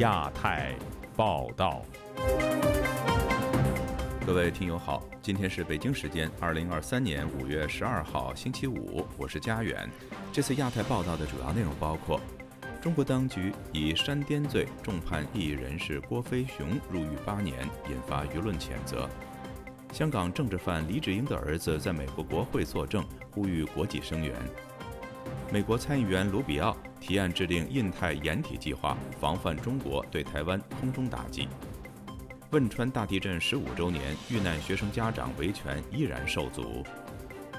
亚太报道。各位听友好，今天是北京时间二零二三年五月十二号星期五，我是佳远。这次亚太报道的主要内容包括：中国当局以煽颠罪重判异议人士郭飞雄入狱八年，引发舆论谴责；香港政治犯黎智英的儿子在美国国会作证，呼吁国际声援；美国参议员卢比奥提案制定印太掩体计划，防范中国对台湾空中打击。汶川大地震十五周年，遇难学生家长维权依然受阻。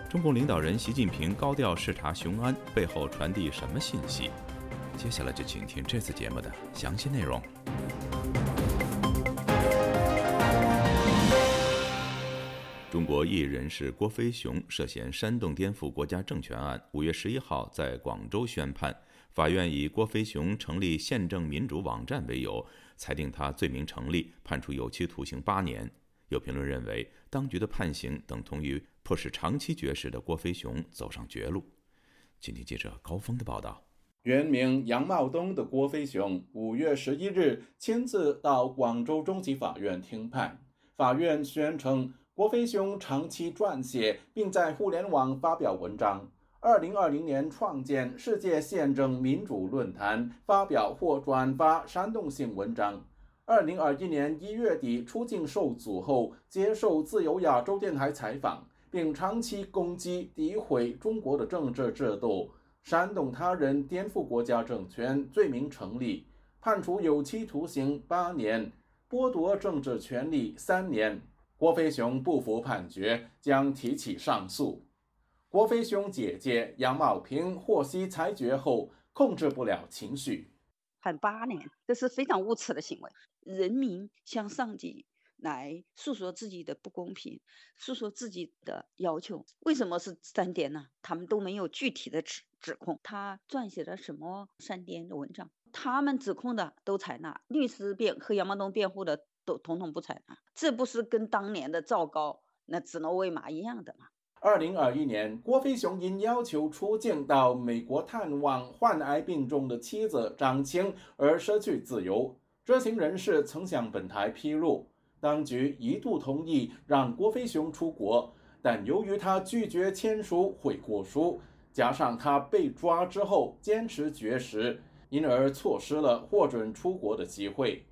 中共领导人习近平高调视察雄安，背后传递什么信息？接下来就请听这次节目的详细内容。中国艺人士郭飞雄涉嫌煽动颠覆国家政权案，五月十一号在广州宣判，法院以郭飞雄成立宪政民主网站为由。裁定他罪名成立，判处有期徒刑八年。有评论认为，当局的判刑等同于迫使长期绝食的郭飞雄走上绝路。请听记者高峰的报道：原名杨茂东的郭飞雄，五月十一日亲自到广州中级法院听判。法院宣称，郭飞雄长期撰写并在互联网发表文章。二零二零年创建世界宪政民主论坛，发表或转发煽动性文章。二零二一年一月底出境受阻后，接受自由亚洲电台采访，并长期攻击、诋毁中国的政治制度，煽动他人颠覆国家政权，罪名成立，判处有期徒刑八年，剥夺政治权利三年。郭飞雄不服判决，将提起上诉。郭飞雄姐姐杨茂平获悉裁决后，控制不了情绪，判八年，这是非常无耻的行为。人民向上级来诉说自己的不公平，诉说自己的要求，为什么是三点呢？他们都没有具体的指指控，他撰写了什么三点的文章？他们指控的都采纳，律师辩和杨茂东辩护的统统不采纳，这不是跟当年的赵高那指鹿为马一样的吗？二零二一年，郭飞雄因要求出境到美国探望患癌病重的妻子张青而失去自由。知情人士曾向本台披露，当局一度同意让郭飞雄出国，但由于他拒绝签署悔过书，加上他被抓之后坚持绝食，因而错失了获准出国的机会。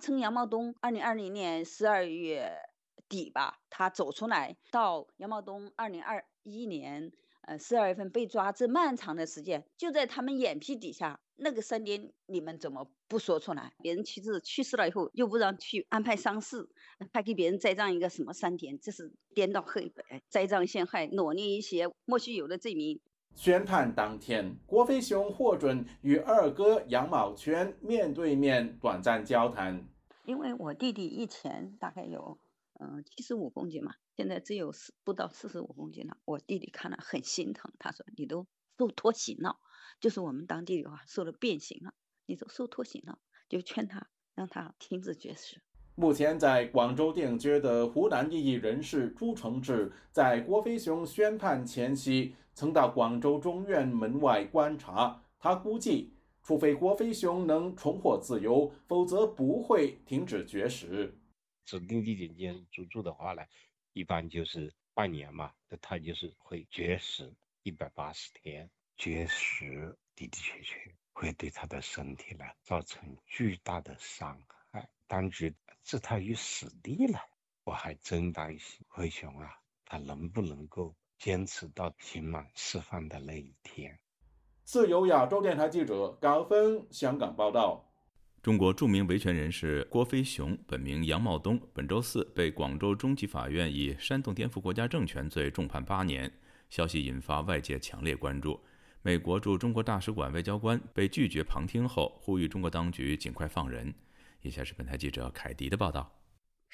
称杨茂东，二零二零年十二月。底吧，他走出来到杨茂东二零二一年呃十二月份被抓，这漫长的时间就在他们眼皮底下，那个三点你们怎么不说出来？别人妻子去世了以后，又不让去安排丧事，还给别人栽赃一个什么三点，这是颠倒黑白，栽赃陷害，罗列一些莫须有的罪名。宣判当天，郭飞雄获准与二哥杨某全面对面短暂交谈，因为我弟弟以前大概有。嗯，七十五公斤嘛，现在只有四不到四十五公斤了。我弟弟看了很心疼，他说：“你都受脱形了，就是我们当地的话，受了变形了，你都受脱形了。”就劝他让他停止绝食。目前在广州定居的湖南异议人士朱承志，在郭飞雄宣判前夕，曾到广州中院门外观察。他估计，除非郭飞雄能重获自由，否则不会停止绝食。指定地点间入住的话呢，一般就是半年嘛，那他就是会绝食一百八十天，绝食的的确确会对他的身体呢造成巨大的伤害，当局置他于死地了。我还真担心灰熊啊，他能不能够坚持到刑满释放的那一天？自由亚洲电台记者高峰香港报道。中国著名维权人士郭飞雄，本名杨茂东，本周四被广州中级法院以煽动颠覆国家政权罪重判八年。消息引发外界强烈关注。美国驻中国大使馆外交官被拒绝旁听后，呼吁中国当局尽快放人。以下是本台记者凯迪的报道：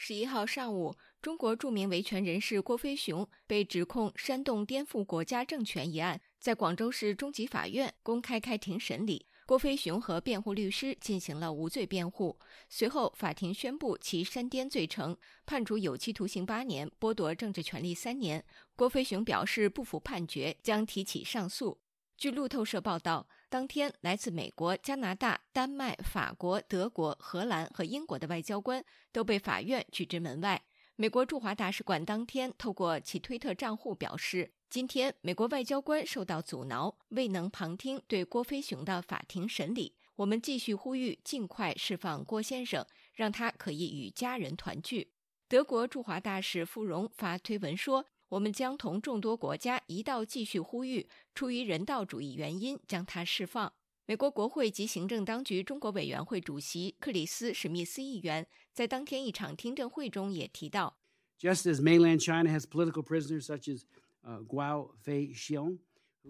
十一号上午，中国著名维权人士郭飞雄被指控煽动颠覆国家政权一案，在广州市中级法院公开开庭审理。郭飞雄和辩护律师进行了无罪辩护，随后法庭宣布其煽颠罪成，判处有期徒刑八年，剥夺政治权利三年。郭飞雄表示不服判决，将提起上诉。据路透社报道，当天来自美国、加拿大、丹麦、法国、德国、荷兰和英国的外交官都被法院拒之门外。美国驻华大使馆当天透过其推特账户表示，今天美国外交官受到阻挠，未能旁听对郭飞雄的法庭审理。我们继续呼吁尽快释放郭先生，让他可以与家人团聚。德国驻华大使傅荣发推文说。我们将同众多国家一道继续呼吁，出于人道主义原因将他释放。美国国会及行政当局中国委员会主席克里斯·史密斯议员在当天一场听证会中也提到，Just as mainland China has political prisoners such as Guo Feixiong，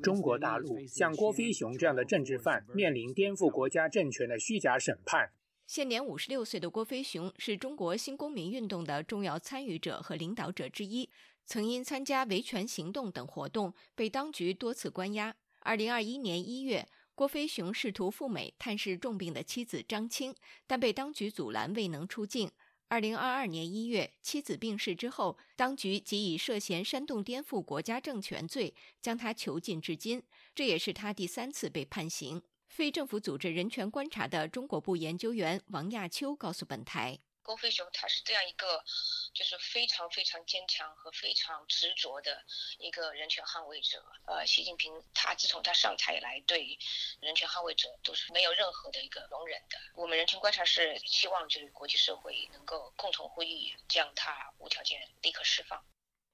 中国大陆像郭飞雄这样的政治犯面临颠覆国家政权的虚假审判。现年五十六岁的郭飞雄是中国新公民运动的重要参与者和领导者之一。曾因参加维权行动等活动被当局多次关押。二零二一年一月，郭飞雄试图赴美探视重病的妻子张青，但被当局阻拦，未能出境。二零二二年一月，妻子病逝之后，当局即以涉嫌煽动颠覆国家政权罪将他囚禁至今，这也是他第三次被判刑。非政府组织人权观察的中国部研究员王亚秋告诉本台。郭飞雄他是这样一个，就是非常非常坚强和非常执着的一个人权捍卫者。呃，习近平他自从他上台以来，对人权捍卫者都是没有任何的一个容忍的。我们人权观察室希望就是国际社会能够共同呼吁，将他无条件立刻释放。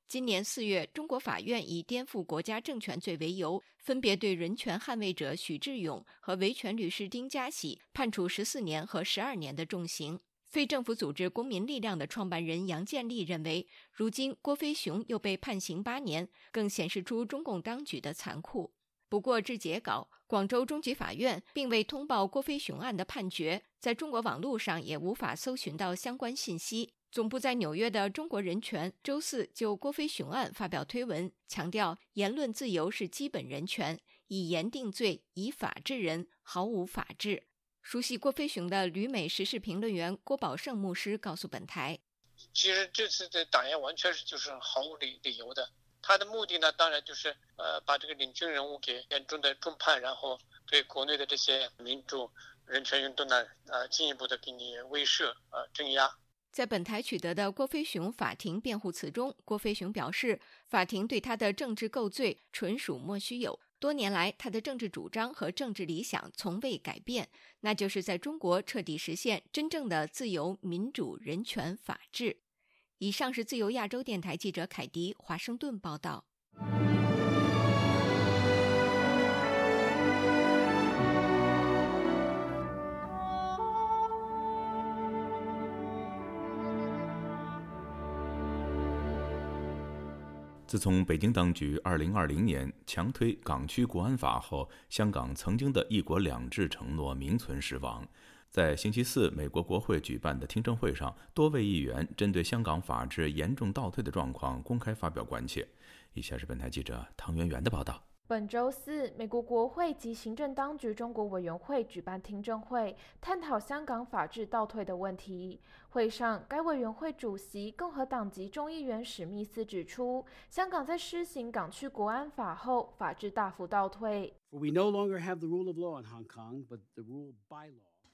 今年四月，中国法院以颠覆国家政权罪为由，分别对人权捍卫者许志勇和维权律师丁家喜判处十四年和十二年的重刑。非政府组织公民力量的创办人杨建立认为，如今郭飞雄又被判刑八年，更显示出中共当局的残酷。不过，至截稿，广州中级法院并未通报郭飞雄案的判决，在中国网络上也无法搜寻到相关信息。总部在纽约的中国人权周四就郭飞雄案发表推文，强调言论自由是基本人权，以言定罪，以法治人，毫无法治。熟悉郭飞雄的旅美时事评论员郭宝胜牧师告诉本台：“其实这次的打压完全是就是毫无理理由的。他的目的呢，当然就是呃把这个领军人物给严重的重判，然后对国内的这些民主人权运动呢，呃进一步的给你威慑呃镇压。”在本台取得的郭飞雄法庭辩护词中，郭飞雄表示，法庭对他的政治构罪纯属莫须有。多年来，他的政治主张和政治理想从未改变，那就是在中国彻底实现真正的自由、民主、人权、法治。以上是自由亚洲电台记者凯迪华盛顿报道。自从北京当局2020年强推港区国安法后，香港曾经的一国两制承诺名存实亡。在星期四，美国国会举办的听证会上，多位议员针对香港法治严重倒退的状况公开发表关切。以下是本台记者唐媛媛的报道。本周四，美国国会及行政当局中国委员会举办听证会，探讨香港法治倒退的问题。会上，该委员会主席共和党籍众议员史密斯指出，香港在施行港区国安法后，法治大幅倒退。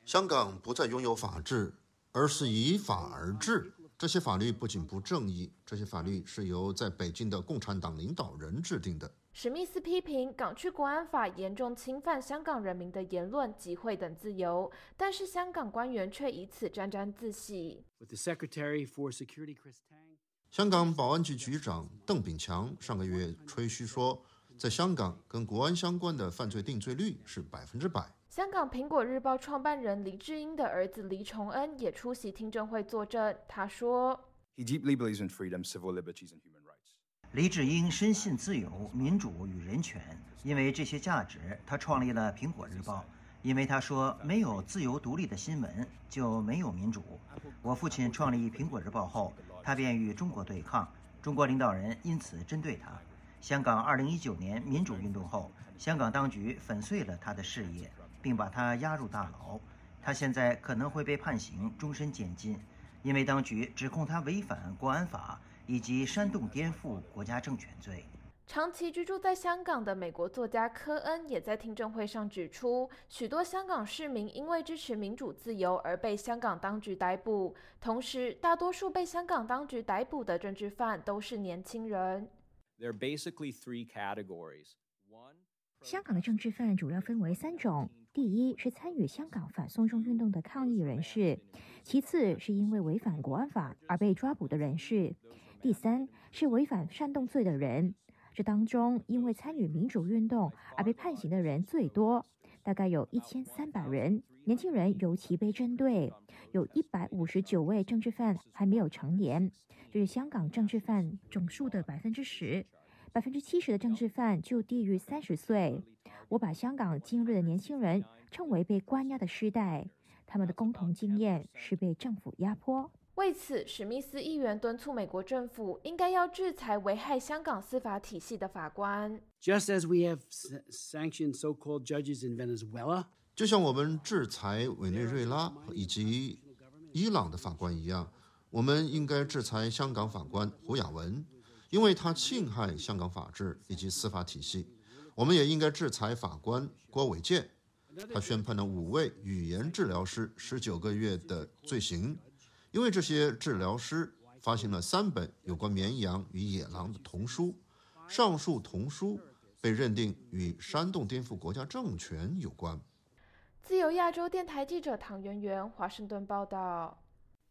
香港不再拥有法治，而是以法而治。这些法律不仅不正义，这些法律是由在北京的共产党领导人制定的。史密斯批评港区国安法严重侵犯香港人民的言论、集会等自由，但是香港官员却以此沾沾自喜。香港保安局局长邓炳强上个月吹嘘说，在香港跟国安相关的犯罪定罪率是百分之百。香港《苹果日报》创办人黎智英的儿子黎崇恩也出席听证会作证，他说。黎智英深信自由、民主与人权，因为这些价值，他创立了《苹果日报》。因为他说，没有自由独立的新闻，就没有民主。我父亲创立《苹果日报》后，他便与中国对抗，中国领导人因此针对他。香港2019年民主运动后，香港当局粉碎了他的事业，并把他押入大牢。他现在可能会被判刑终身监禁，因为当局指控他违反国安法。以及煽动颠覆国家政权罪。长期居住在香港的美国作家科恩也在听证会上指出，许多香港市民因为支持民主自由而被香港当局逮捕，同时大多数被香港当局逮捕的政治犯都是年轻人。香港的政治犯主要分为三种：第一是参与香港反送中运动的抗议人士；其次是因为违反国安法而被抓捕的人士；第三是违反煽动罪的人。这当中，因为参与民主运动而被判刑的人最多，大概有一千三百人。年轻人尤其被针对，有一百五十九位政治犯还没有成年，这是香港政治犯总数的百分之十。百分之七十的政治犯就低于三十岁。我把香港今日的年轻人称为被关押的时代，他们的共同经验是被政府压迫。为此，史密斯议员敦促美国政府应该要制裁危害香港司法体系的法官。Just as we have sanctioned so-called judges in Venezuela，就像我们制裁委内瑞拉以及伊朗的法官一样，我们应该制裁香港法官胡雅文，因为他侵害香港法治以及司法体系。我们也应该制裁法官郭伟健，他宣判了五位语言治疗师十九个月的罪行。因为这些治疗师发行了三本有关绵羊与野狼的童书，上述童书被认定与煽动颠覆国家政权有关。自由亚洲电台记者唐媛媛华盛顿报道。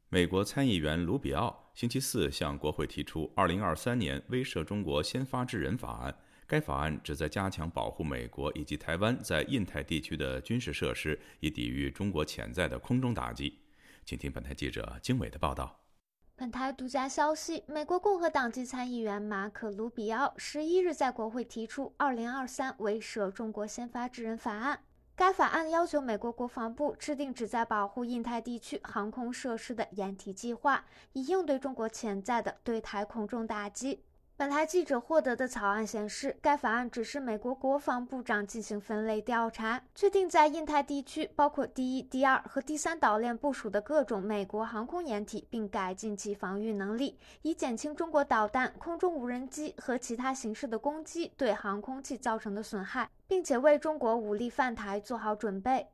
美国参议员卢比奥星期四向国会提出2023年威慑中国先发制人法案，该法案旨在加强保护美国以及台湾在印太地区的军事设施，以抵御中国潜在的空中打击。请听本台记者经纬的报道。本台独家消息：美国共和党籍参议员马可·卢比奥十一日在国会提出《二零二三威慑中国先发制人法案》。该法案要求美国国防部制定旨在保护印太地区航空设施的掩体计划，以应对中国潜在的对台空中打击。本台记者获得的草案显示，该法案指示美国国防部长进行分类调查，确定在印太地区包括第一、第二和第三岛链部署的各种美国航空掩体，并改进其防御能力，以减轻中国导弹、空中无人机和其他形式的攻击对航空器造成的损害，并且为中国武力犯台做好准备。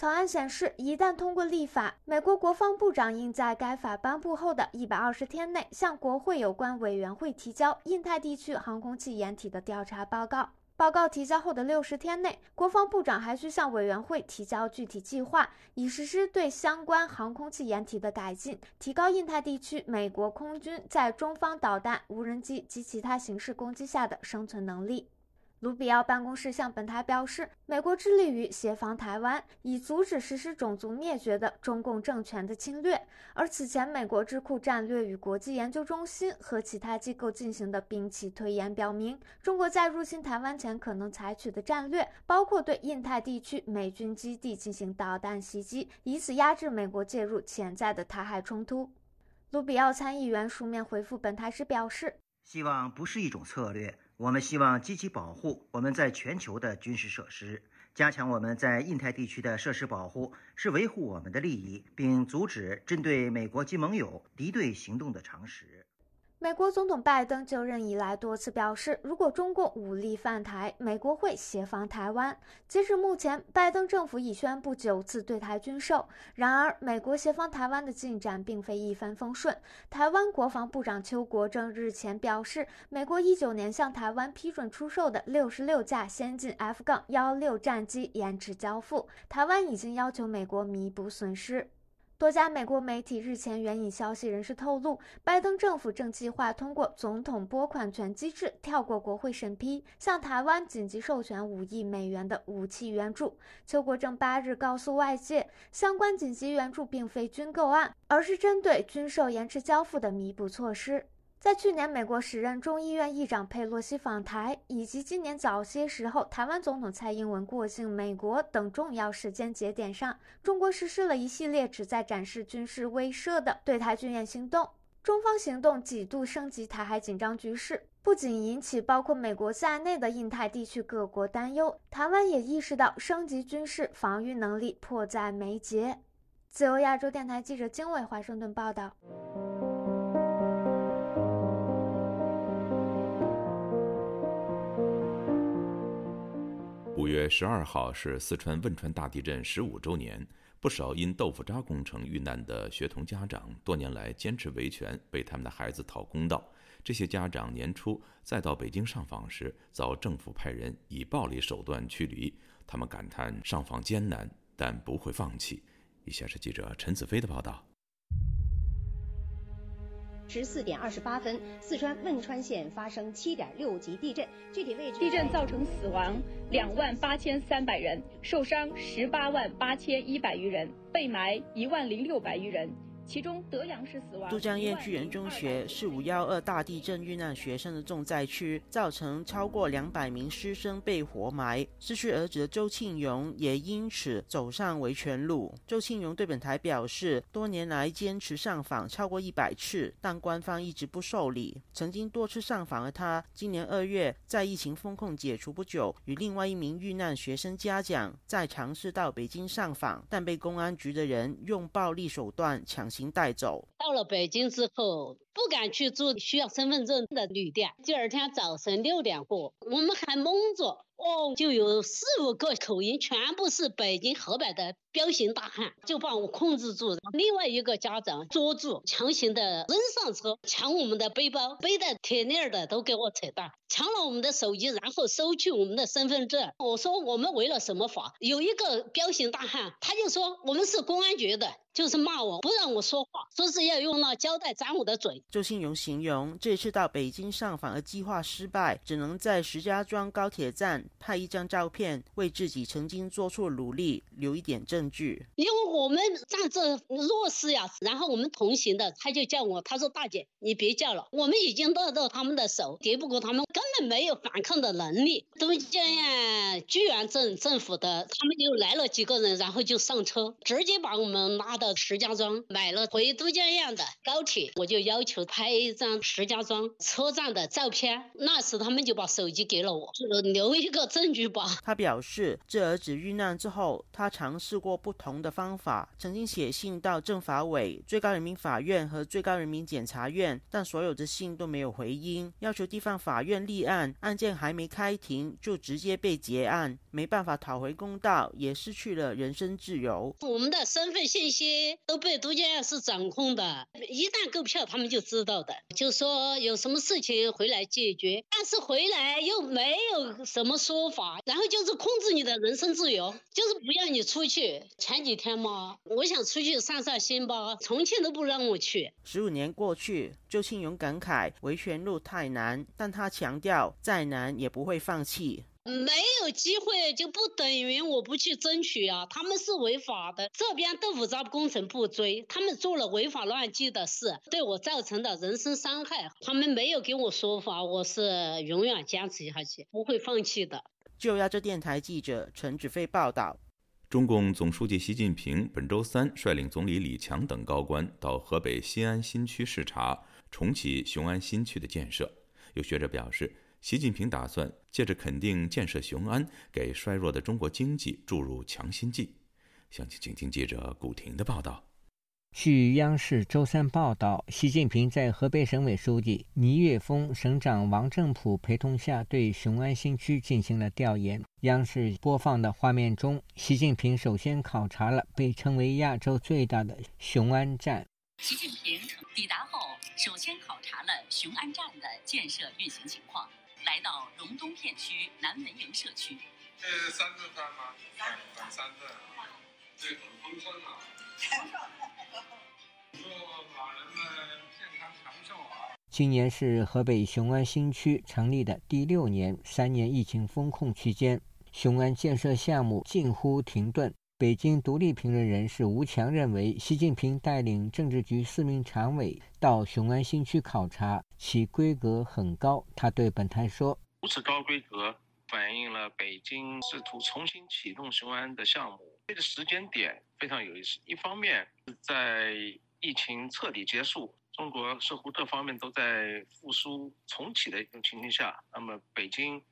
草案显示，一旦通过立法，美国国防部长应在该法颁布后的一百二十天内向国会有关委员会提交印太地区航空器掩体的调查报告。报告提交后的六十天内，国防部长还需向委员会提交具体计划，以实施对相关航空器掩体的改进，提高印太地区美国空军在中方导弹、无人机及其他形式攻击下的生存能力。卢比奥办公室向本台表示，美国致力于协防台湾，以阻止实施种族灭绝的中共政权的侵略。而此前，美国智库战略与国际研究中心和其他机构进行的兵棋推演表明，中国在入侵台湾前可能采取的战略，包括对印太地区美军基地进行导弹袭击，以此压制美国介入潜在的台海冲突。卢比奥参议员书面回复本台时表示：“希望不是一种策略。”我们希望积极保护我们在全球的军事设施，加强我们在印太地区的设施保护，是维护我们的利益，并阻止针对美国及盟友敌对行动的常识。美国总统拜登就任以来多次表示，如果中共武力犯台，美国会协防台湾。截至目前，拜登政府已宣布九次对台军售。然而，美国协防台湾的进展并非一帆风顺。台湾国防部长邱国正日前表示，美国一九年向台湾批准出售的六十六架先进 F- 杠幺六战机延迟交付，台湾已经要求美国弥补损失。多家美国媒体日前援引消息人士透露，拜登政府正计划通过总统拨款权机制，跳过国会审批，向台湾紧急授权五亿美元的武器援助。邱国正八日告诉外界，相关紧急援助并非军购案，而是针对军售延迟交付的弥补措施。在去年美国时任众议院议长佩洛西访台，以及今年早些时候台湾总统蔡英文过境美国等重要时间节点上，中国实施了一系列旨在展示军事威慑的对台军演行动。中方行动几度升级台海紧张局势，不仅引起包括美国在内的印太地区各国担忧，台湾也意识到升级军事防御能力迫在眉睫。自由亚洲电台记者经纬华盛顿报道。五月十二号是四川汶川大地震十五周年，不少因豆腐渣工程遇难的学童家长多年来坚持维权，为他们的孩子讨公道。这些家长年初再到北京上访时，遭政府派人以暴力手段驱离，他们感叹上访艰难，但不会放弃。以下是记者陈子飞的报道。十四点二十八分，四川汶川县发生七点六级地震，具体位置。地震造成死亡两万八千三百人，受伤十八万八千一百余人，被埋一万零六百余人。其中德阳市死亡。都江堰巨源中学是五幺二大地震遇难学生的重灾区，造成超过两百名师生被活埋。失去儿子的周庆荣也因此走上维权路。周庆荣对本台表示，多年来坚持上访超过一百次，但官方一直不受理。曾经多次上访的他，今年二月在疫情风控解除不久，与另外一名遇难学生家长在尝试到北京上访，但被公安局的人用暴力手段抢行。带走。到了北京之后，不敢去住需要身份证的旅店。第二天早晨六点过，我们还懵着，哦，就有四五个口音，全部是北京、河北的彪形大汉，就把我控制住。另外一个家长捉住，强行的扔上车，抢我们的背包，背的铁链的都给我扯断，抢了我们的手机，然后收去我们的身份证。我说我们违了什么法？有一个彪形大汉，他就说我们是公安局的，就是骂我，不让我说话，说是。要用那胶带粘我的嘴。周信荣形容这次到北京上访的计划失败，只能在石家庄高铁站拍一张照片，为自己曾经做出努力留一点证据。因为我们站这弱势呀，然后我们同行的他就叫我，他说大姐你别叫了，我们已经握到他们的手，敌不过他们，根本没有反抗的能力。都江堰居源镇政府的，他们就来了几个人，然后就上车，直接把我们拉到石家庄，买了回都江堰。的高铁，我就要求拍一张石家庄车站的照片。那时他们就把手机给了我，留一个证据吧。他表示，这儿子遇难之后，他尝试过不同的方法，曾经写信到政法委、最高人民法院和最高人民检察院，但所有的信都没有回音，要求地方法院立案，案件还没开庭就直接被结案，没办法讨回公道，也失去了人身自由。我们的身份信息都被都江堰市掌控的。一旦购票，他们就知道的，就说有什么事情回来解决，但是回来又没有什么说法，然后就是控制你的人身自由，就是不让你出去。前几天嘛，我想出去散散心吧，重庆都不让我去。十五年过去，周庆勇感慨维权路太难，但他强调再难也不会放弃。没有机会就不等于我不去争取啊！他们是违法的，这边豆腐渣工程不追，他们做了违法乱纪的事，对我造成的人身伤害，他们没有给我说法，我是永远坚持下去，不会放弃的。就亚洲电台记者陈志飞报道：中共总书记习近平本周三率领总理李强等高官到河北新安新区视察，重启雄安新区的建设。有学者表示。习近平打算借着肯定建设雄安，给衰弱的中国经济注入强心剂。详情，请听记者古婷的报道。据央视周三报道，习近平在河北省委书记倪岳峰、省长王正普陪同下，对雄安新区进行了调研。央视播放的画面中，习近平首先考察了被称为亚洲最大的雄安站。习近平抵达后，首先考察了雄安站的建设运行情况。来到荣东片区南门营社区，这是三顿饭吗？三顿，三顿啊，这很丰盛啊！祝老人们健康长寿啊！今年是河北雄安新区成立的第六年，三年疫情封控期间，雄安建设项目近乎停顿。北京独立评论人士吴强认为，习近平带领政治局四名常委到雄安新区考察，其规格很高。他对本台说：“如此高规格，反映了北京试图重新启动雄安的项目。这个时间点非常有意思。一方面是，在疫情彻底结束，中国似乎各方面都在复苏重启的一种情形下，那么北京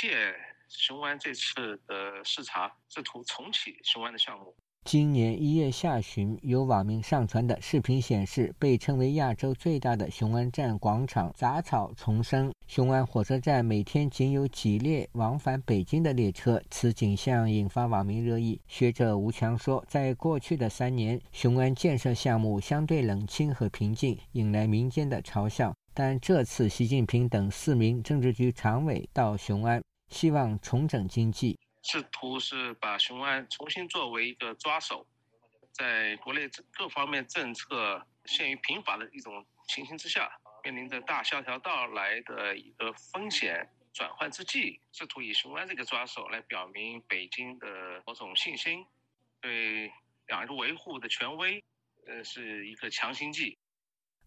借。雄安这次的视察，试图重启雄安的项目。今年一月下旬，有网民上传的视频显示，被称为亚洲最大的雄安站广场杂草丛生。雄安火车站每天仅有几列往返北京的列车，此景象引发网民热议。学者吴强说，在过去的三年，雄安建设项目相对冷清和平静，引来民间的嘲笑。但这次习近平等四名政治局常委到雄安，希望重整经济。试图是把雄安重新作为一个抓手，在国内各方面政策陷于贫乏的一种情形之下，面临着大萧条到来的一个风险转换之际，试图以雄安这个抓手来表明北京的某种信心，对两个维护的权威，呃，是一个强心剂。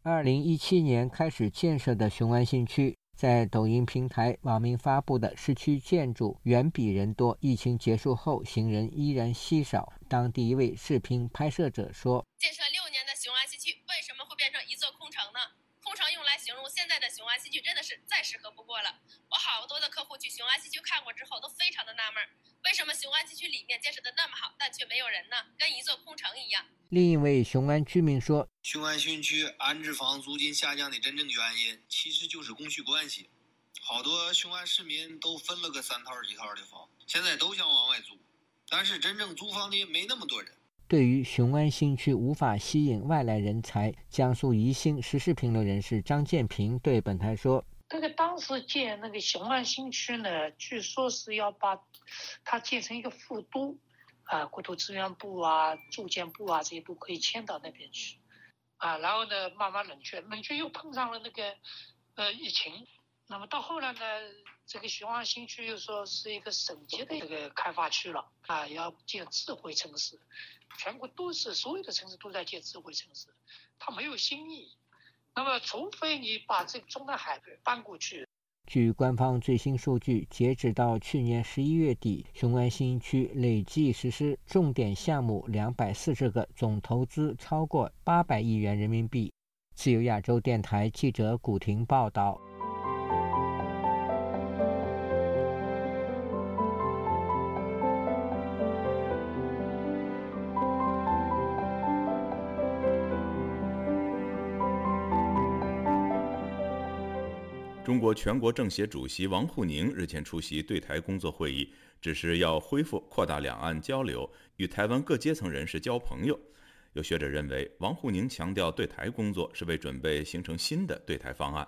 二零一七年开始建设的雄安新区。在抖音平台，网民发布的市区建筑远比人多。疫情结束后，行人依然稀少。当地一位视频拍摄者说：“建设六年的雄安新区为什么会变成一座空城呢？空现在的雄安新区真的是再适合不过了。我好多的客户去雄安新区看过之后，都非常的纳闷，为什么雄安新区里面建设的那么好，但却没有人呢？跟一座空城一样。”另一位雄安居民说：“雄安新区安置房租金下降的真正原因，其实就是供需关系。好多雄安市民都分了个三套几套的房，现在都想往外租，但是真正租房的没那么多人。”对于雄安新区无法吸引外来人才，江苏宜兴时事评论人士张建平对本台说：“这个当时建那个雄安新区呢，据说是要把它建成一个副都。”啊，国土资源部啊、住建部啊这些都可以迁到那边去，啊，然后呢，慢慢冷却，冷却又碰上了那个呃疫情，那么到后来呢，这个雄安新区又说是一个省级的这个开发区了，啊，要建智慧城市，全国都是所有的城市都在建智慧城市，它没有新意，那么除非你把这中南海搬过去。据官方最新数据，截止到去年十一月底，雄安新区累计实施重点项目两百四十个，总投资超过八百亿元人民币。自由亚洲电台记者古婷报道。国全国政协主席王沪宁日前出席对台工作会议，指示要恢复扩大两岸交流，与台湾各阶层人士交朋友。有学者认为，王沪宁强调对台工作是为准备形成新的对台方案。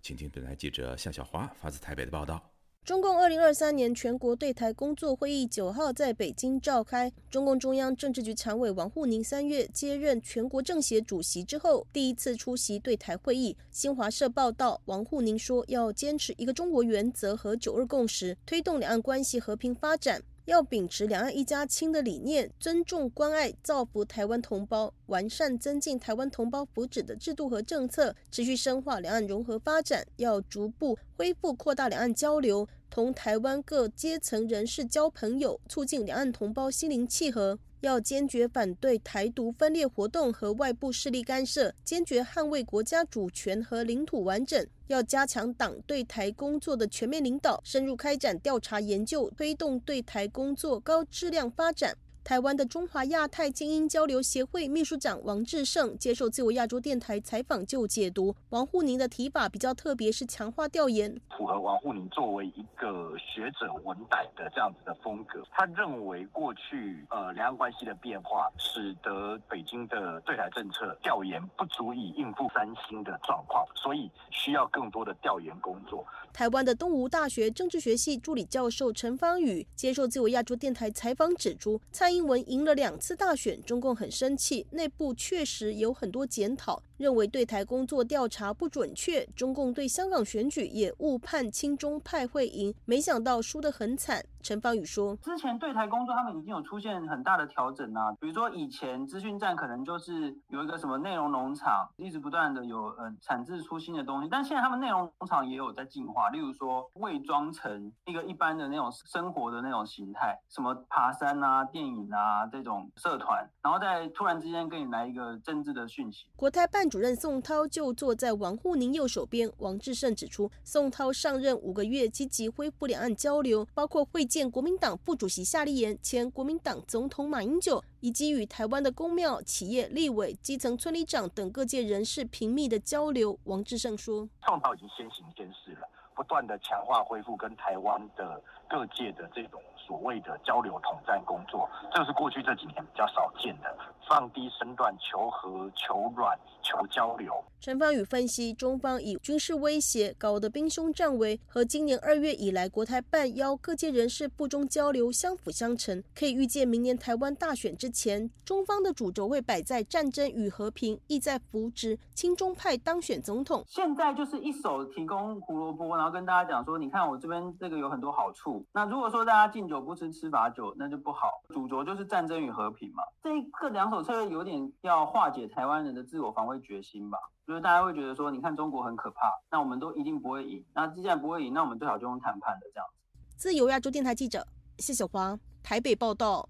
请听本台记者夏小华发自台北的报道。中共二零二三年全国对台工作会议九号在北京召开。中共中央政治局常委王沪宁三月接任全国政协主席之后，第一次出席对台会议。新华社报道，王沪宁说要坚持一个中国原则和九二共识，推动两岸关系和平发展。要秉持两岸一家亲的理念，尊重、关爱、造福台湾同胞，完善增进台湾同胞福祉的制度和政策，持续深化两岸融合发展。要逐步恢复、扩大两岸交流，同台湾各阶层人士交朋友，促进两岸同胞心灵契合。要坚决反对台独分裂活动和外部势力干涉，坚决捍卫国家主权和领土完整。要加强党对台工作的全面领导，深入开展调查研究，推动对台工作高质量发展。台湾的中华亚太精英交流协会秘书长王志胜接受自由亚洲电台采访就解读，王沪宁的提法比较特别，是强化调研，符合王沪宁作为一个学者文胆的这样子的风格。他认为过去呃两岸关系的变化，使得北京的对台政策调研不足以应付三星的状况，所以需要更多的调研工作。台湾的东吴大学政治学系助理教授陈方宇接受自由亚洲电台采访指出，蔡。英文赢了两次大选，中共很生气，内部确实有很多检讨。认为对台工作调查不准确，中共对香港选举也误判亲中派会赢，没想到输得很惨。陈方宇说：“之前对台工作他们已经有出现很大的调整啊，比如说以前资讯站可能就是有一个什么内容农场，一直不断的有呃产制出新的东西，但现在他们内容农场也有在进化，例如说伪装成一个一般的那种生活的那种形态，什么爬山啊、电影啊这种社团，然后再突然之间给你来一个政治的讯息。”国台办。主任宋涛就坐在王沪宁右手边。王志胜指出，宋涛上任五个月，积极恢复两岸交流，包括会见。国民党副主席夏立言、前国民党总统马英九，以及与台湾的公庙、企业、立委、基层村里长等各界人士频密的交流。王志胜说：“创造已经先行先试了，不断的强化恢复跟台湾的各界的这种。”所谓的交流统战工作，这是过去这几年比较少见的，放低身段求和、求软、求交流。陈方宇分析，中方以军事威胁搞得兵凶战危，和今年二月以来国台办邀各界人士不中交流相辅相成。可以预见，明年台湾大选之前，中方的主轴会摆在战争与和平，意在扶植亲中派当选总统。现在就是一手提供胡萝卜，然后跟大家讲说，你看我这边这个有很多好处。那如果说大家敬酒。不吃吃罚酒，那就不好。主轴就是战争与和平嘛。这一个两手策略有点要化解台湾人的自我防卫决心吧。就是大家会觉得说，你看中国很可怕，那我们都一定不会赢。那既然不会赢，那我们最好就用谈判的这样子。自由亚洲电台记者谢小黄台北报道。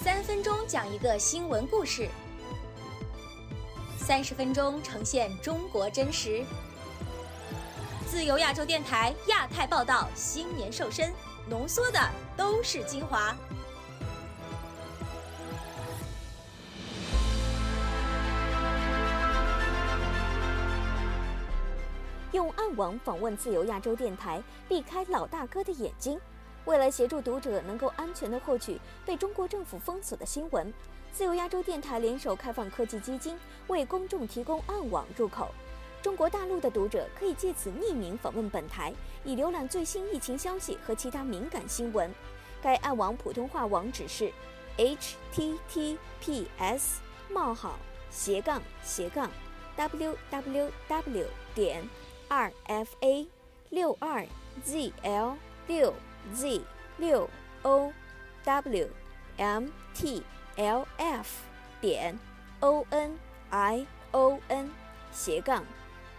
三分钟讲一个新闻故事，三十分钟呈现中国真实。自由亚洲电台亚太报道新年瘦身。浓缩的都是精华。用暗网访问自由亚洲电台，避开老大哥的眼睛。为了协助读者能够安全的获取被中国政府封锁的新闻，自由亚洲电台联手开放科技基金，为公众提供暗网入口。中国大陆的读者可以借此匿名访问本台，以浏览最新疫情消息和其他敏感新闻。该暗网普通话网址是 h t t p s 冒号斜杠斜杠 w w w 点 r f a 六二 z l 六 z 六 o w m t l f 点 o n i o n 斜杠。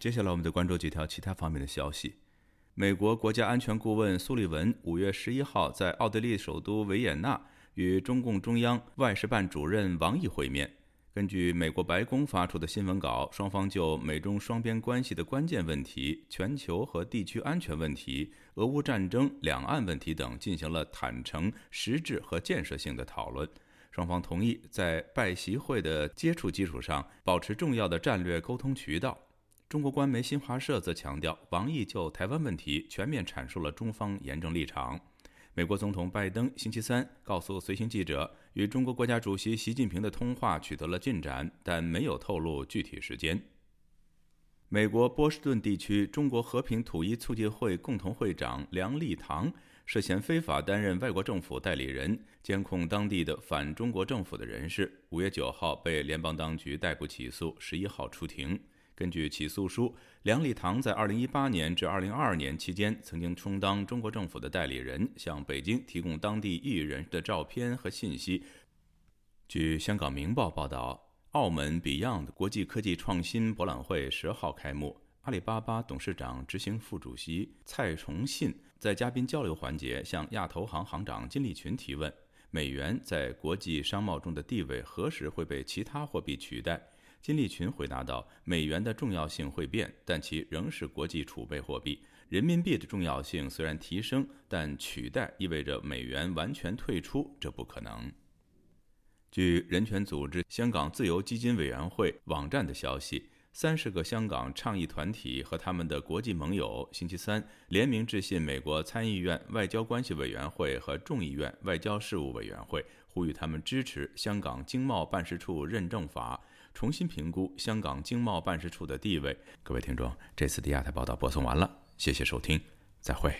接下来，我们再关注几条其他方面的消息。美国国家安全顾问苏利文五月十一号在奥地利首都维也纳与中共中央外事办主任王毅会面。根据美国白宫发出的新闻稿，双方就美中双边关系的关键问题、全球和地区安全问题、俄乌战争、两岸问题等进行了坦诚、实质和建设性的讨论。双方同意在拜习会的接触基础上，保持重要的战略沟通渠道。中国官媒新华社则强调，王毅就台湾问题全面阐述了中方严正立场。美国总统拜登星期三告诉随行记者，与中国国家主席习近平的通话取得了进展，但没有透露具体时间。美国波士顿地区中国和平统一促进会共同会长梁立堂涉嫌非法担任外国政府代理人，监控当地的反中国政府的人士，五月九号被联邦当局逮捕起诉，十一号出庭。根据起诉书，梁立堂在2018年至2022年期间，曾经充当中国政府的代理人，向北京提供当地艺人的照片和信息。据香港明报报道，澳门 Beyond 国际科技创新博览会十号开幕，阿里巴巴董事长、执行副主席蔡崇信在嘉宾交流环节向亚投行行长金立群提问：美元在国际商贸中的地位何时会被其他货币取代？金立群回答道：“美元的重要性会变，但其仍是国际储备货币。人民币的重要性虽然提升，但取代意味着美元完全退出，这不可能。”据人权组织香港自由基金委员会网站的消息，三十个香港倡议团体和他们的国际盟友星期三联名致信美国参议院外交关系委员会和众议院外交事务委员会，呼吁他们支持香港经贸办事处认证法。重新评估香港经贸办事处的地位。各位听众，这次的亚太报道播送完了，谢谢收听，再会。